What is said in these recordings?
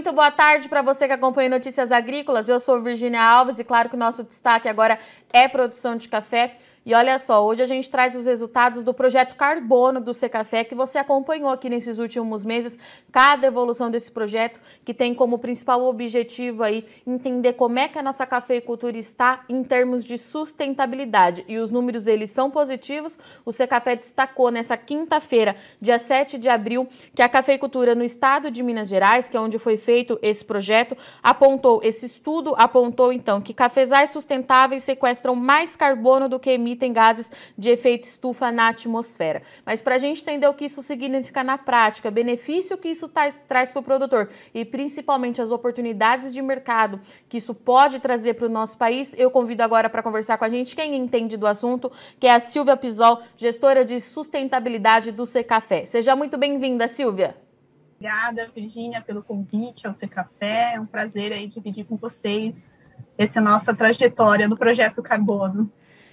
Muito boa tarde para você que acompanha Notícias Agrícolas. Eu sou Virginia Alves e claro que o nosso destaque agora é produção de café. E olha só, hoje a gente traz os resultados do projeto Carbono do Secafé, que você acompanhou aqui nesses últimos meses, cada evolução desse projeto, que tem como principal objetivo aí entender como é que a nossa cafeicultura está em termos de sustentabilidade. E os números eles são positivos. O Secafé destacou nessa quinta-feira, dia 7 de abril, que a cafeicultura no estado de Minas Gerais, que é onde foi feito esse projeto, apontou, esse estudo apontou então que cafezais sustentáveis sequestram mais carbono do que emitem emitem gases de efeito estufa na atmosfera. Mas para a gente entender o que isso significa na prática, benefício que isso traz para o produtor e principalmente as oportunidades de mercado que isso pode trazer para o nosso país, eu convido agora para conversar com a gente quem entende do assunto, que é a Silvia Pisol, gestora de sustentabilidade do Secafé. Seja muito bem-vinda, Silvia. Obrigada, Virginia, pelo convite ao Secafé. É um prazer aí dividir com vocês essa nossa trajetória no projeto Carbono.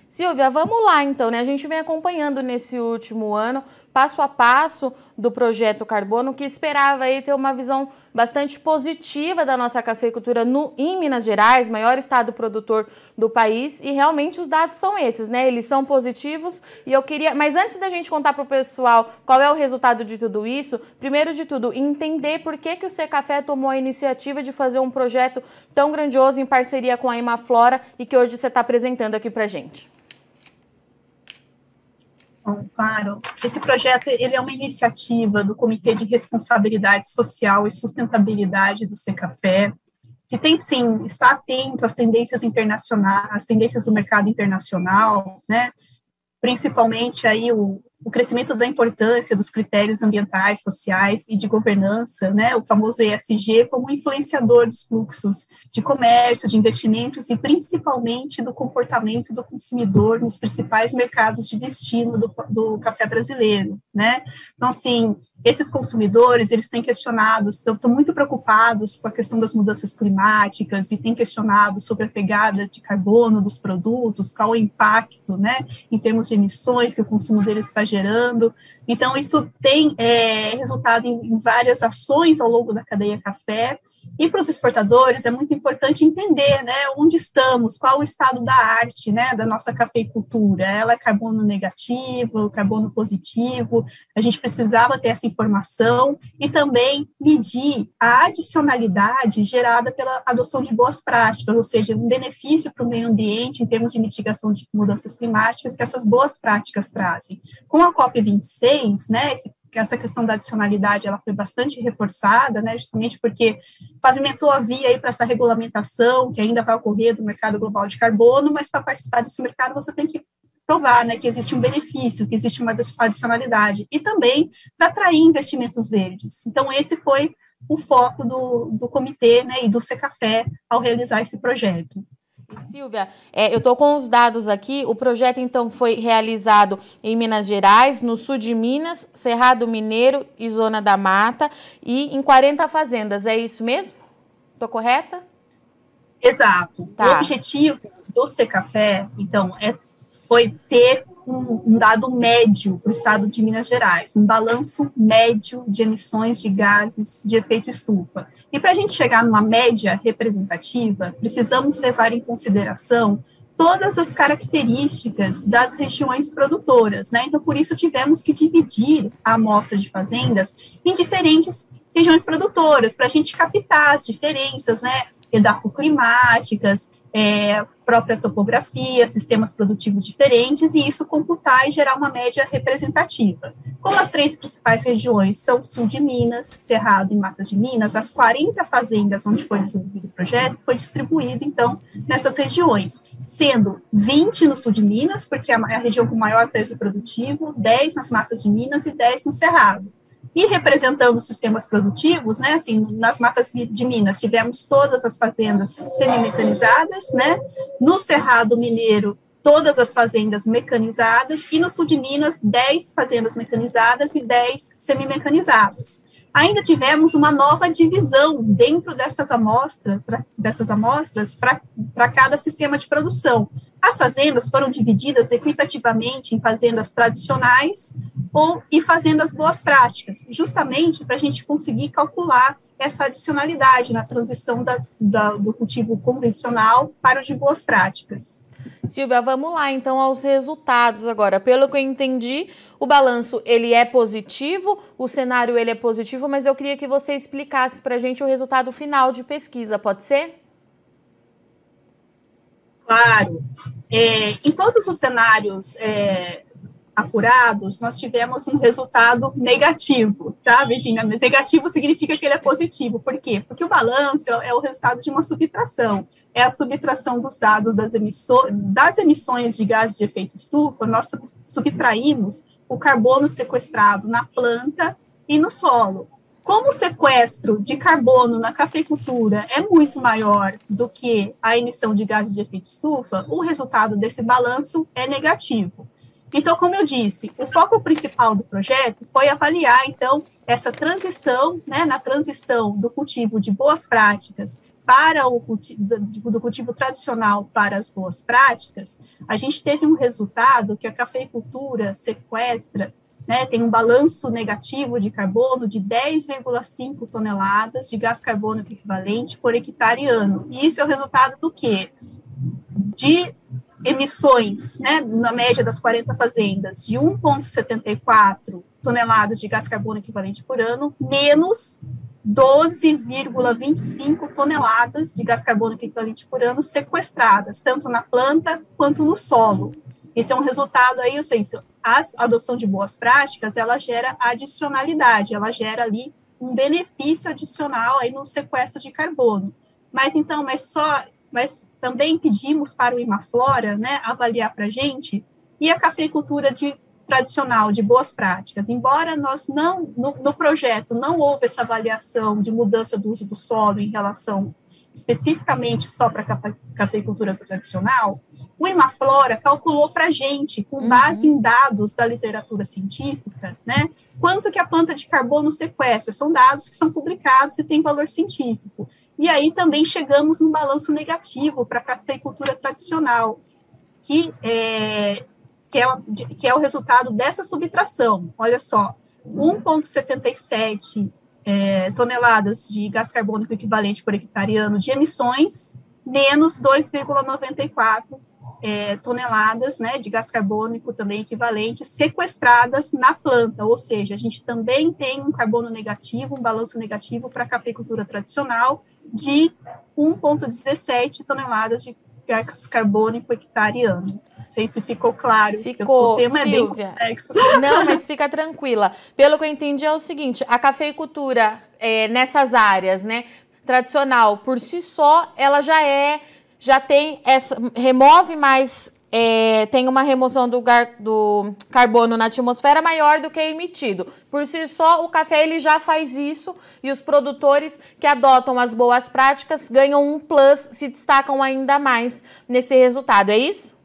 Silvia, vamos lá então, né? A gente vem acompanhando nesse último ano, passo a passo do projeto Carbono, que esperava aí ter uma visão bastante positiva da nossa cafeicultura no, em Minas Gerais, maior estado produtor do país, e realmente os dados são esses, né? Eles são positivos e eu queria, mas antes da gente contar para o pessoal qual é o resultado de tudo isso, primeiro de tudo, entender por que, que o Secafé tomou a iniciativa de fazer um projeto tão grandioso em parceria com a Imaflora e que hoje você está apresentando aqui para gente. Bom, claro. Esse projeto ele é uma iniciativa do Comitê de Responsabilidade Social e Sustentabilidade do Secafé, que tem sim estar atento às tendências internacionais, às tendências do mercado internacional, né? Principalmente aí o, o crescimento da importância dos critérios ambientais, sociais e de governança, né, o famoso ESG, como influenciador dos fluxos de comércio, de investimentos e principalmente do comportamento do consumidor nos principais mercados de destino do, do café brasileiro, né? Então, assim, esses consumidores, eles têm questionado, estão, muito preocupados com a questão das mudanças climáticas e têm questionado sobre a pegada de carbono dos produtos, qual o impacto, né, em termos de emissões que o consumo deles está gerando. Então, isso tem é, resultado em, em várias ações ao longo da cadeia café, e para os exportadores é muito importante entender, né, onde estamos, qual o estado da arte, né, da nossa cafeicultura. Ela é carbono negativo, carbono positivo. A gente precisava ter essa informação e também medir a adicionalidade gerada pela adoção de boas práticas, ou seja, um benefício para o meio ambiente em termos de mitigação de mudanças climáticas que essas boas práticas trazem. Com a COP 26, né, esse que essa questão da adicionalidade ela foi bastante reforçada, né, justamente porque pavimentou a via para essa regulamentação que ainda vai ocorrer do mercado global de carbono, mas para participar desse mercado você tem que provar, né, que existe um benefício, que existe uma adicionalidade e também para atrair investimentos verdes. Então esse foi o foco do, do comitê, né, e do Secafé ao realizar esse projeto. Silvia, é, eu estou com os dados aqui. O projeto, então, foi realizado em Minas Gerais, no sul de Minas, Cerrado Mineiro e Zona da Mata, e em 40 fazendas. É isso mesmo? Estou correta? Exato. Tá. O objetivo do Secafé, então, é, foi ter um, um dado médio para o estado de Minas Gerais, um balanço médio de emissões de gases de efeito estufa. E para a gente chegar numa média representativa, precisamos levar em consideração todas as características das regiões produtoras, né? Então, por isso tivemos que dividir a amostra de fazendas em diferentes regiões produtoras, para a gente captar as diferenças, né? Edafoclimáticas, é, própria topografia, sistemas produtivos diferentes, e isso computar e gerar uma média representativa. Como as três principais regiões são sul de Minas, Cerrado e Matas de Minas, as 40 fazendas onde foi desenvolvido o projeto foi distribuído, então, nessas regiões, sendo 20 no sul de Minas, porque é a região com maior peso produtivo, 10 nas Matas de Minas e 10 no Cerrado. E representando os sistemas produtivos, né, assim, nas matas de Minas tivemos todas as fazendas semi-mecanizadas, né, no Cerrado Mineiro todas as fazendas mecanizadas e no sul de Minas 10 fazendas mecanizadas e 10 semi-mecanizadas. Ainda tivemos uma nova divisão dentro dessas amostras, pra, dessas amostras para cada sistema de produção. As fazendas foram divididas equitativamente em fazendas tradicionais ou e fazendas boas práticas, justamente para a gente conseguir calcular essa adicionalidade na transição da, da, do cultivo convencional para o de boas práticas. Silvia, vamos lá então aos resultados agora. Pelo que eu entendi, o balanço ele é positivo, o cenário ele é positivo, mas eu queria que você explicasse para a gente o resultado final de pesquisa, pode ser? Claro. É, em todos os cenários é, apurados, nós tivemos um resultado negativo, tá, Virginia? Negativo significa que ele é positivo. Por quê? Porque o balanço é o resultado de uma subtração. É a subtração dos dados das, das emissões de gases de efeito estufa, nós subtraímos o carbono sequestrado na planta e no solo. Como o sequestro de carbono na cafeicultura é muito maior do que a emissão de gases de efeito estufa, o resultado desse balanço é negativo. Então, como eu disse, o foco principal do projeto foi avaliar, então, essa transição, né, na transição do cultivo de boas práticas para o cultivo, do cultivo tradicional para as boas práticas, a gente teve um resultado que a cafeicultura sequestra, né, tem um balanço negativo de carbono de 10,5 toneladas de gás carbônico equivalente por hectare ano. E isso é o resultado do quê? De emissões, né, na média das 40 fazendas, de 1,74 toneladas de gás carbônico equivalente por ano, menos 12,25 toneladas de gás carbônico equivalente por ano sequestradas, tanto na planta quanto no solo. Esse é um resultado aí, eu sei, a adoção de boas práticas, ela gera adicionalidade, ela gera ali um benefício adicional aí no sequestro de carbono. Mas então, mas só, mas também pedimos para o Imaflora, né, avaliar para a gente, e a cafeicultura de, tradicional, de boas práticas. Embora nós não, no, no, projeto, não houve essa avaliação de mudança do uso do solo em relação especificamente só para a cafe, cafeicultura tradicional, o Imaflora calculou para a gente, com uhum. base uhum. em dados da literatura científica, né, quanto que a planta de carbono sequestra. São dados que são publicados e têm valor científico. E aí também chegamos num balanço negativo para a cafeicultura tradicional, que é, que, é, que é o resultado dessa subtração. Olha só, 1,77 é, toneladas de gás carbônico equivalente por hectare ano de emissões, menos 2,94 é, toneladas né, de gás carbônico também equivalente sequestradas na planta, ou seja, a gente também tem um carbono negativo, um balanço negativo para a cafeicultura tradicional de 1,17 toneladas de gás carbônico hectare ano. Não sei se ficou claro. Ficou, o tema Silvia. é bem complexo. Não, mas fica tranquila. Pelo que eu entendi é o seguinte, a cafeicultura é, nessas áreas, né, tradicional, por si só, ela já é já tem essa, remove mais, é, tem uma remoção do, gar, do carbono na atmosfera maior do que é emitido. Por si só, o café ele já faz isso e os produtores que adotam as boas práticas ganham um plus, se destacam ainda mais nesse resultado. É isso?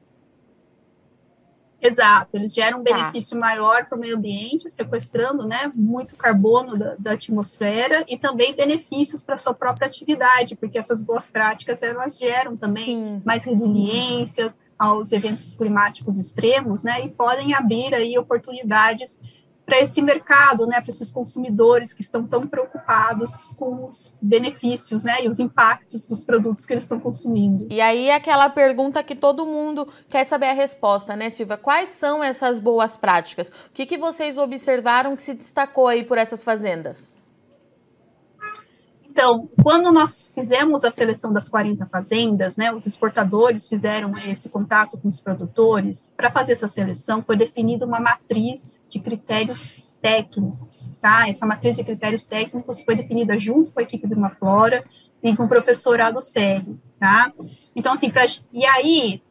Exato, eles geram um tá. benefício tá. maior para o meio ambiente, sequestrando né, muito carbono da, da atmosfera e também benefícios para a sua própria atividade, porque essas boas práticas elas geram também Sim. mais resiliências aos eventos climáticos extremos, né, e podem abrir aí oportunidades para esse mercado, né, para esses consumidores que estão tão preocupados com os benefícios, né, e os impactos dos produtos que eles estão consumindo. E aí aquela pergunta que todo mundo quer saber a resposta, né, Silvia? Quais são essas boas práticas? O que, que vocês observaram que se destacou aí por essas fazendas? Então, quando nós fizemos a seleção das 40 fazendas, né, os exportadores fizeram esse contato com os produtores, para fazer essa seleção foi definida uma matriz de critérios técnicos, tá? Essa matriz de critérios técnicos foi definida junto com a equipe do Flora e com o professorado sério, tá? Então, assim, pra, e aí,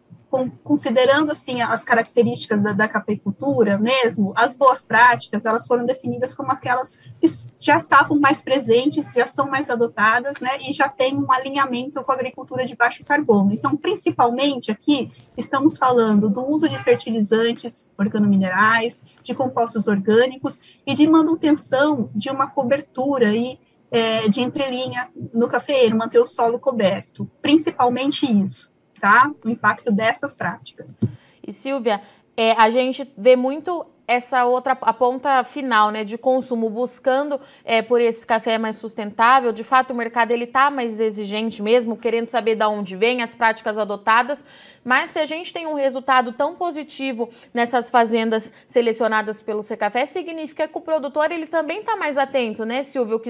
considerando assim as características da, da, cafeicultura mesmo, as boas práticas elas foram definidas como aquelas que já estavam mais presentes, já são mais adotadas, né, e já tem um alinhamento com a agricultura de baixo carbono. Então, principalmente aqui estamos falando do uso de fertilizantes organominerais, de compostos orgânicos e de manutenção de uma cobertura aí é, de entrelinha no cafeeiro, manter o solo coberto, principalmente isso tá? O impacto dessas práticas. E Silvia, é, a gente vê muito essa outra, a ponta final, né, de consumo, buscando é, por esse café mais sustentável. De fato, o mercado ele está mais exigente mesmo, querendo saber de onde vem as práticas adotadas. Mas se a gente tem um resultado tão positivo nessas fazendas selecionadas pelo Secafé, significa que o produtor ele também está mais atento, né, Silvio?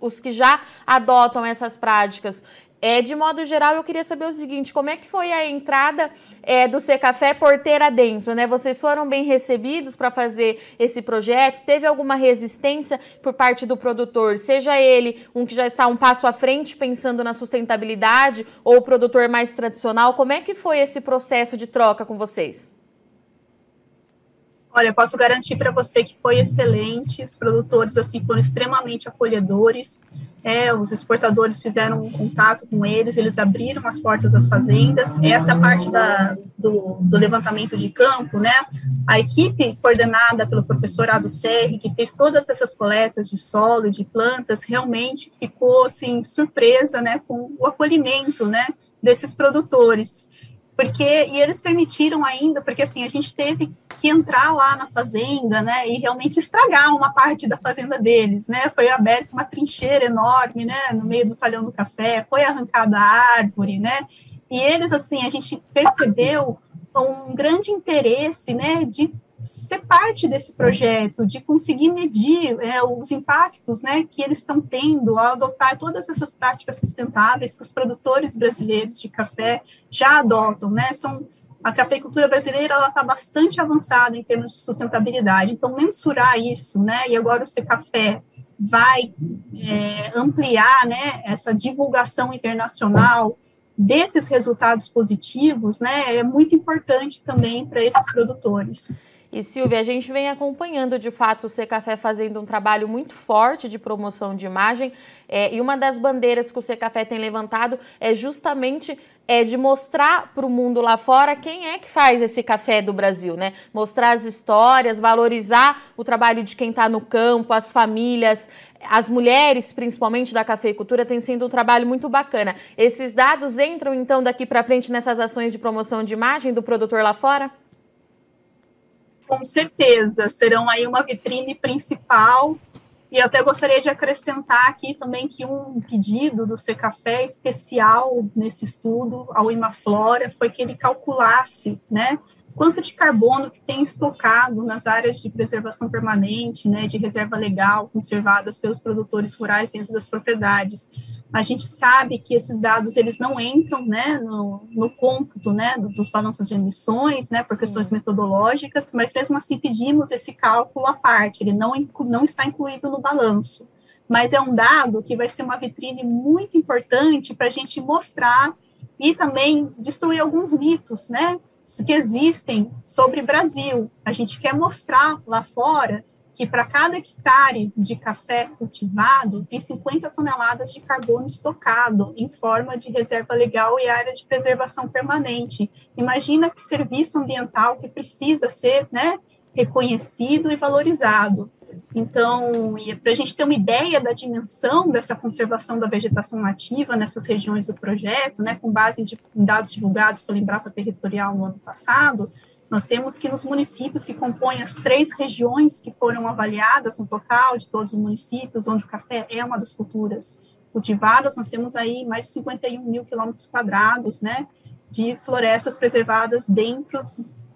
Os que já adotam essas práticas é, de modo geral, eu queria saber o seguinte: como é que foi a entrada é, do C Café porteira dentro? Né? Vocês foram bem recebidos para fazer esse projeto? Teve alguma resistência por parte do produtor? Seja ele um que já está um passo à frente pensando na sustentabilidade ou o produtor mais tradicional? Como é que foi esse processo de troca com vocês? Olha, posso garantir para você que foi excelente. Os produtores assim foram extremamente acolhedores. É, os exportadores fizeram um contato com eles, eles abriram as portas das fazendas. Essa parte da, do, do, levantamento de campo, né? A equipe coordenada pelo professor Ado Serri, que fez todas essas coletas de solo e de plantas, realmente ficou assim surpresa, né, com o acolhimento, né, desses produtores porque e eles permitiram ainda, porque assim a gente teve que entrar lá na fazenda, né, e realmente estragar uma parte da fazenda deles, né, foi aberta uma trincheira enorme, né, no meio do talhão do café, foi arrancada a árvore, né, e eles assim a gente percebeu um grande interesse, né, de ser parte desse projeto, de conseguir medir é, os impactos né, que eles estão tendo ao adotar todas essas práticas sustentáveis que os produtores brasileiros de café já adotam, né? São a cafeicultura brasileira ela está bastante avançada em termos de sustentabilidade, então mensurar isso, né? E agora o C Café vai é, ampliar, né? Essa divulgação internacional desses resultados positivos, né? É muito importante também para esses produtores. E Silvia, a gente vem acompanhando de fato o C Café fazendo um trabalho muito forte de promoção de imagem. É, e uma das bandeiras que o C Café tem levantado é justamente é de mostrar para o mundo lá fora quem é que faz esse café do Brasil, né? Mostrar as histórias, valorizar o trabalho de quem está no campo, as famílias, as mulheres, principalmente da cafeicultura, tem sido um trabalho muito bacana. Esses dados entram então daqui para frente nessas ações de promoção de imagem do produtor lá fora? Com certeza serão aí uma vitrine principal. E até gostaria de acrescentar aqui também que um pedido do Secafé especial nesse estudo ao Imaflora foi que ele calculasse, né, quanto de carbono que tem estocado nas áreas de preservação permanente, né, de reserva legal, conservadas pelos produtores rurais dentro das propriedades. A gente sabe que esses dados eles não entram, né, no, no cômputo, né, dos balanços de emissões, né, por questões Sim. metodológicas, mas mesmo assim pedimos esse cálculo à parte, ele não, não está incluído no balanço. Mas é um dado que vai ser uma vitrine muito importante para a gente mostrar e também destruir alguns mitos, né, que existem sobre Brasil. A gente quer mostrar lá fora que para cada hectare de café cultivado tem 50 toneladas de carbono estocado em forma de reserva legal e área de preservação permanente. Imagina que serviço ambiental que precisa ser né, reconhecido e valorizado. Então, para a gente ter uma ideia da dimensão dessa conservação da vegetação nativa nessas regiões do projeto, né, com base em dados divulgados pela Embrapa Territorial no ano passado, nós temos que nos municípios que compõem as três regiões que foram avaliadas no total de todos os municípios, onde o café é uma das culturas cultivadas, nós temos aí mais de 51 mil quilômetros quadrados, né, de florestas preservadas dentro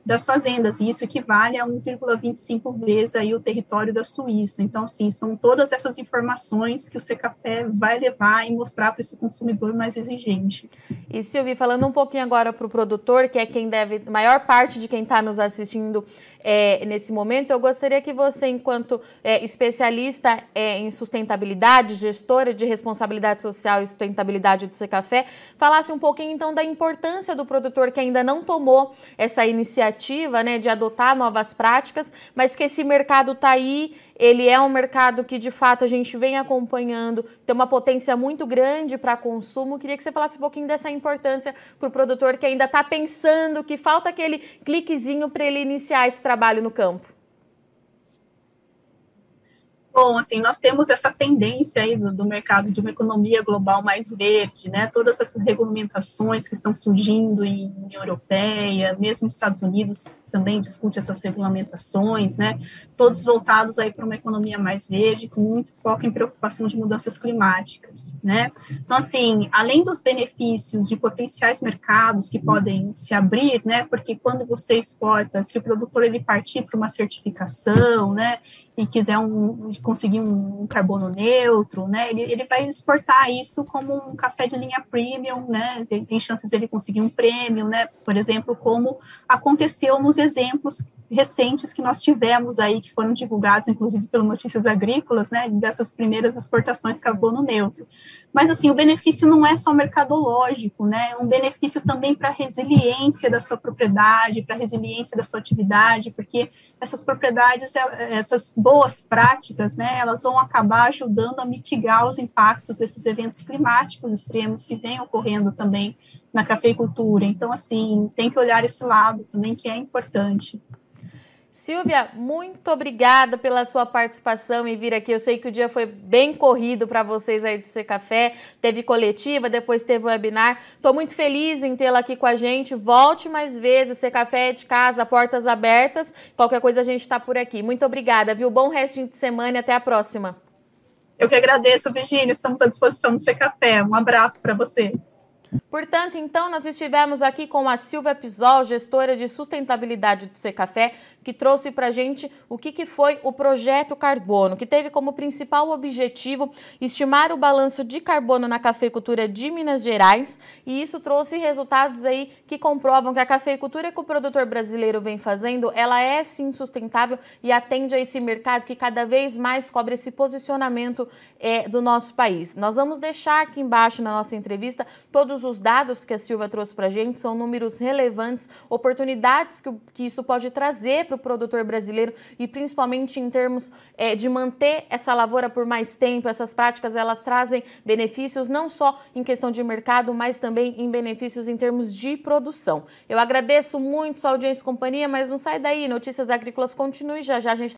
das fazendas, e isso equivale a 1,25 vezes aí o território da Suíça. Então, assim, são todas essas informações que o Secafé vai levar e mostrar para esse consumidor mais exigente. E Silvia, falando um pouquinho agora para o produtor, que é quem deve, maior parte de quem está nos assistindo é, nesse momento, eu gostaria que você, enquanto é, especialista é, em sustentabilidade, gestora de responsabilidade social e sustentabilidade do Secafé, falasse um pouquinho então da importância do produtor que ainda não tomou essa iniciativa né, de adotar novas práticas, mas que esse mercado está aí ele é um mercado que, de fato, a gente vem acompanhando, tem uma potência muito grande para consumo. Queria que você falasse um pouquinho dessa importância para o produtor que ainda está pensando que falta aquele cliquezinho para ele iniciar esse trabalho no campo. Bom, assim, nós temos essa tendência aí do, do, mercado de uma economia global mais verde, né? Todas essas regulamentações que estão surgindo em União Europeia, mesmo Estados Unidos, também discute essas regulamentações, né? Todos voltados aí para uma economia mais verde, com muito foco em preocupação de mudanças climáticas, né? Então, assim, além dos benefícios de potenciais mercados que podem se abrir, né? Porque quando você exporta, se o produtor ele partir para uma certificação, né? e quiser um, conseguir um carbono neutro, né, ele, ele vai exportar isso como um café de linha premium, né, tem, tem chances dele conseguir um prêmio, né, por exemplo, como aconteceu nos exemplos recentes que nós tivemos aí, que foram divulgados, inclusive pelo Notícias Agrícolas, né, dessas primeiras exportações carbono neutro. Mas, assim, o benefício não é só mercadológico, né, é um benefício também para a resiliência da sua propriedade, para a resiliência da sua atividade, porque essas propriedades, essas boas práticas, né, elas vão acabar ajudando a mitigar os impactos desses eventos climáticos extremos que vêm ocorrendo também na cafeicultura. Então, assim, tem que olhar esse lado também, que é importante. Silvia, muito obrigada pela sua participação e vir aqui. Eu sei que o dia foi bem corrido para vocês aí do C Café. Teve coletiva, depois teve webinar. Estou muito feliz em tê-la aqui com a gente. Volte mais vezes. C Café é de casa, portas abertas. Qualquer coisa a gente está por aqui. Muito obrigada, viu? Bom resto de semana e até a próxima. Eu que agradeço, Virginia. Estamos à disposição do C Café. Um abraço para você. Portanto, então, nós estivemos aqui com a Silvia Pisol, gestora de sustentabilidade do Secafé, que trouxe para a gente o que, que foi o projeto Carbono, que teve como principal objetivo estimar o balanço de carbono na cafeicultura de Minas Gerais, e isso trouxe resultados aí que comprovam que a cafeicultura que o produtor brasileiro vem fazendo, ela é sim sustentável e atende a esse mercado que cada vez mais cobre esse posicionamento é, do nosso país. Nós vamos deixar aqui embaixo na nossa entrevista todos os dados que a Silvia trouxe para a gente, são números relevantes, oportunidades que, que isso pode trazer para o produtor brasileiro e principalmente em termos é, de manter essa lavoura por mais tempo. Essas práticas elas trazem benefícios não só em questão de mercado, mas também em benefícios em termos de produção. Eu agradeço muito sua audiência e companhia, mas não sai daí. Notícias Agrícolas continue já já a gente